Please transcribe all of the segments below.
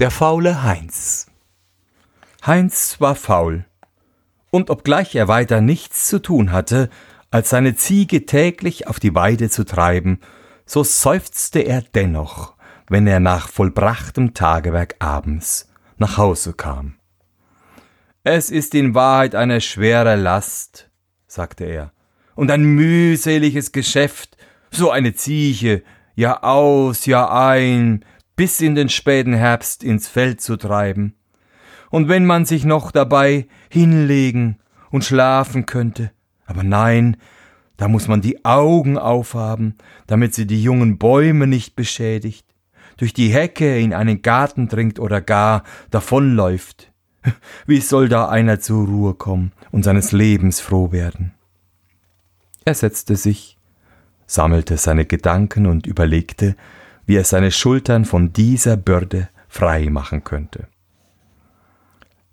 Der faule Heinz. Heinz war faul. Und obgleich er weiter nichts zu tun hatte, als seine Ziege täglich auf die Weide zu treiben, so seufzte er dennoch, wenn er nach vollbrachtem Tagewerk abends nach Hause kam. Es ist in Wahrheit eine schwere Last, sagte er, und ein mühseliges Geschäft, so eine Ziege, Jahr aus, Jahr ein, bis in den späten Herbst ins Feld zu treiben. Und wenn man sich noch dabei hinlegen und schlafen könnte, aber nein, da muss man die Augen aufhaben, damit sie die jungen Bäume nicht beschädigt, durch die Hecke in einen Garten dringt oder gar davonläuft. Wie soll da einer zur Ruhe kommen und seines Lebens froh werden? Er setzte sich, sammelte seine Gedanken und überlegte, wie er seine Schultern von dieser Bürde frei machen könnte.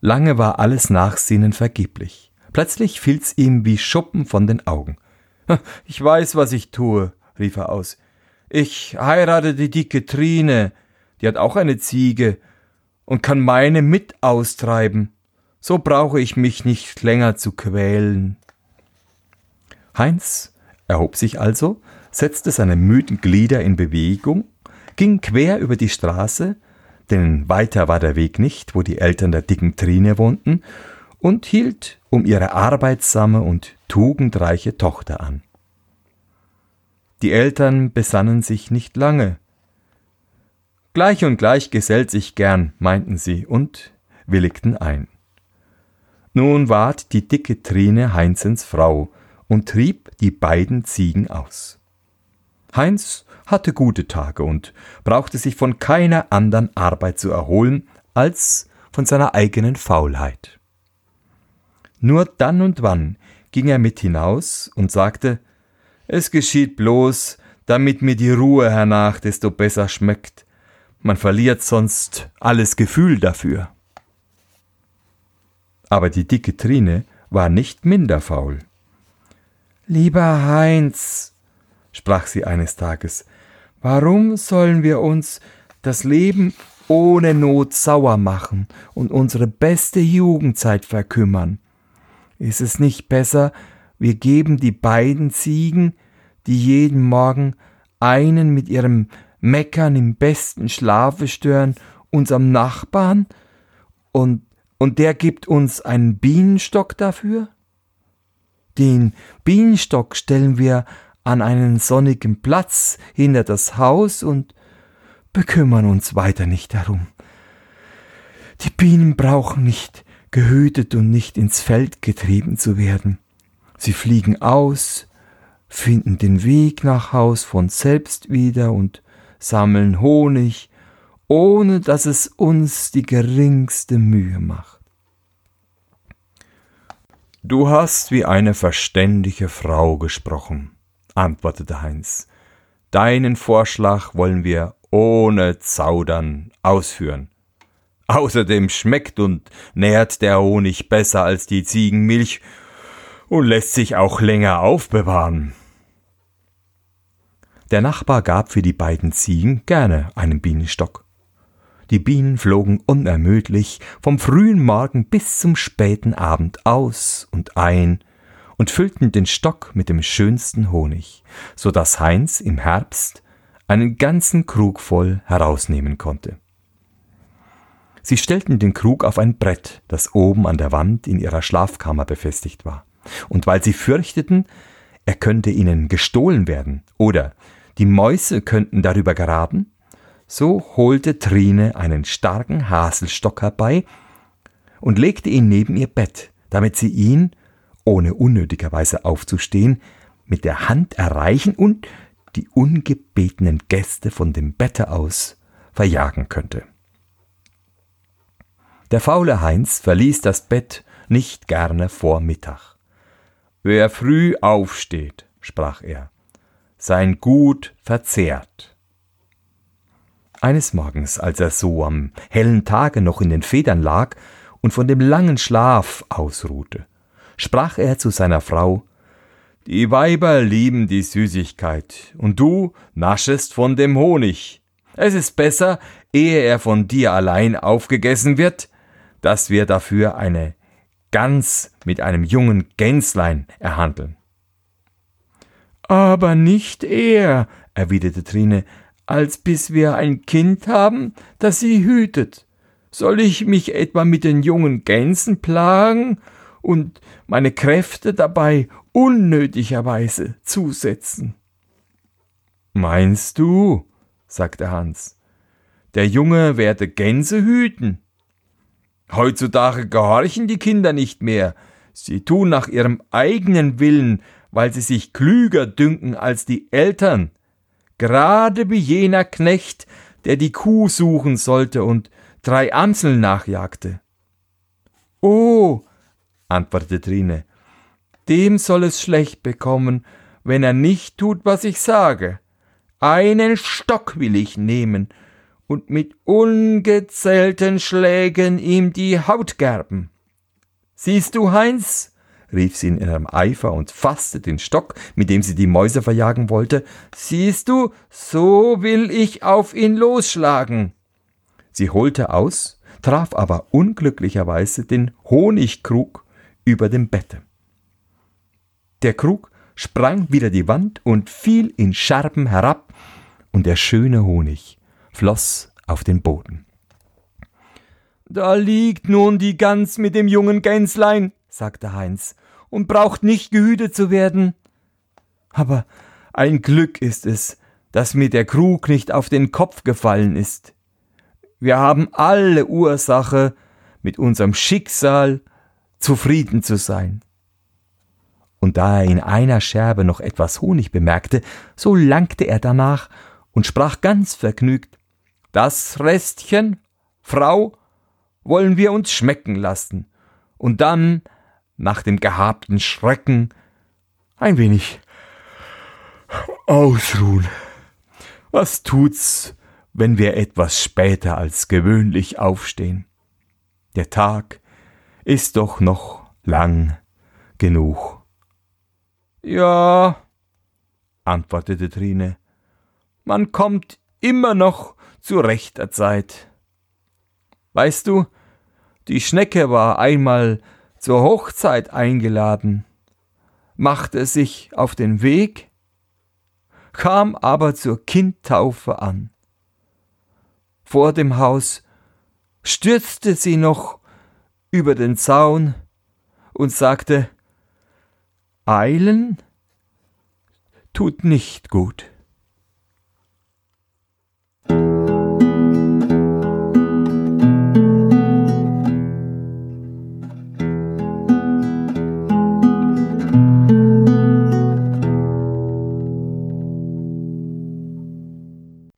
Lange war alles Nachsinnen vergeblich. Plötzlich fiel's ihm wie Schuppen von den Augen. Ich weiß, was ich tue, rief er aus. Ich heirate die dicke Trine, die hat auch eine Ziege und kann meine mit austreiben. So brauche ich mich nicht länger zu quälen. Heinz erhob sich also, setzte seine müden Glieder in Bewegung, ging quer über die Straße, denn weiter war der Weg nicht, wo die Eltern der dicken Trine wohnten, und hielt um ihre arbeitsame und tugendreiche Tochter an. Die Eltern besannen sich nicht lange. Gleich und gleich gesellt sich gern, meinten sie und willigten ein. Nun ward die dicke Trine Heinzens Frau und trieb die beiden Ziegen aus. Heinz hatte gute Tage und brauchte sich von keiner anderen Arbeit zu erholen als von seiner eigenen Faulheit. Nur dann und wann ging er mit hinaus und sagte, es geschieht bloß, damit mir die Ruhe hernach desto besser schmeckt. Man verliert sonst alles Gefühl dafür. Aber die dicke Trine war nicht minder faul. Lieber Heinz, sprach sie eines Tages, warum sollen wir uns das Leben ohne Not sauer machen und unsere beste Jugendzeit verkümmern? Ist es nicht besser, wir geben die beiden Ziegen, die jeden Morgen einen mit ihrem Meckern im besten Schlafe stören, unserem Nachbarn, und, und der gibt uns einen Bienenstock dafür? Den Bienenstock stellen wir an einen sonnigen Platz hinter das Haus und bekümmern uns weiter nicht darum. Die Bienen brauchen nicht gehütet und nicht ins Feld getrieben zu werden. Sie fliegen aus, finden den Weg nach Haus von selbst wieder und sammeln Honig, ohne dass es uns die geringste Mühe macht. Du hast wie eine verständige Frau gesprochen, antwortete Heinz. Deinen Vorschlag wollen wir ohne Zaudern ausführen. Außerdem schmeckt und nährt der Honig besser als die Ziegenmilch und lässt sich auch länger aufbewahren. Der Nachbar gab für die beiden Ziegen gerne einen Bienenstock. Die Bienen flogen unermüdlich vom frühen Morgen bis zum späten Abend aus und ein und füllten den Stock mit dem schönsten Honig, so dass Heinz im Herbst einen ganzen Krug voll herausnehmen konnte. Sie stellten den Krug auf ein Brett, das oben an der Wand in ihrer Schlafkammer befestigt war. Und weil sie fürchteten, er könnte ihnen gestohlen werden oder die Mäuse könnten darüber geraten, so holte Trine einen starken Haselstock herbei und legte ihn neben ihr Bett, damit sie ihn, ohne unnötigerweise aufzustehen, mit der Hand erreichen und die ungebetenen Gäste von dem Bette aus verjagen könnte. Der faule Heinz verließ das Bett nicht gerne vor Mittag. Wer früh aufsteht, sprach er, sein Gut verzehrt. Eines Morgens, als er so am hellen Tage noch in den Federn lag und von dem langen Schlaf ausruhte, sprach er zu seiner Frau Die Weiber lieben die Süßigkeit, und du naschest von dem Honig. Es ist besser, ehe er von dir allein aufgegessen wird, dass wir dafür eine Gans mit einem jungen Gänslein erhandeln. Aber nicht eher, erwiderte Trine, als bis wir ein Kind haben, das sie hütet. Soll ich mich etwa mit den jungen Gänsen plagen und meine Kräfte dabei unnötigerweise zusetzen? Meinst du, sagte Hans, der Junge werde Gänse hüten? Heutzutage gehorchen die Kinder nicht mehr, sie tun nach ihrem eigenen Willen, weil sie sich klüger dünken als die Eltern, gerade wie jener Knecht, der die Kuh suchen sollte und drei Amseln nachjagte. Oh, antwortete Trine, dem soll es schlecht bekommen, wenn er nicht tut, was ich sage. Einen Stock will ich nehmen und mit ungezählten Schlägen ihm die Haut gerben. Siehst du, Heinz, rief sie in ihrem Eifer und fasste den Stock, mit dem sie die Mäuse verjagen wollte. Siehst du, so will ich auf ihn losschlagen. Sie holte aus, traf aber unglücklicherweise den Honigkrug über dem Bette. Der Krug sprang wieder die Wand und fiel in Scherben herab, und der schöne Honig floss auf den Boden. Da liegt nun die Gans mit dem jungen Gänslein, sagte Heinz, und braucht nicht gehütet zu werden. Aber ein Glück ist es, dass mir der Krug nicht auf den Kopf gefallen ist. Wir haben alle Ursache, mit unserem Schicksal zufrieden zu sein. Und da er in einer Scherbe noch etwas Honig bemerkte, so langte er danach und sprach ganz vergnügt Das Restchen, Frau, wollen wir uns schmecken lassen, und dann nach dem gehabten Schrecken ein wenig ausruhen. Was tut's, wenn wir etwas später als gewöhnlich aufstehen? Der Tag ist doch noch lang genug. Ja, antwortete Trine, man kommt immer noch zu rechter Zeit. Weißt du, die Schnecke war einmal zur Hochzeit eingeladen, machte sich auf den Weg, kam aber zur Kindtaufe an. Vor dem Haus stürzte sie noch über den Zaun und sagte Eilen tut nicht gut.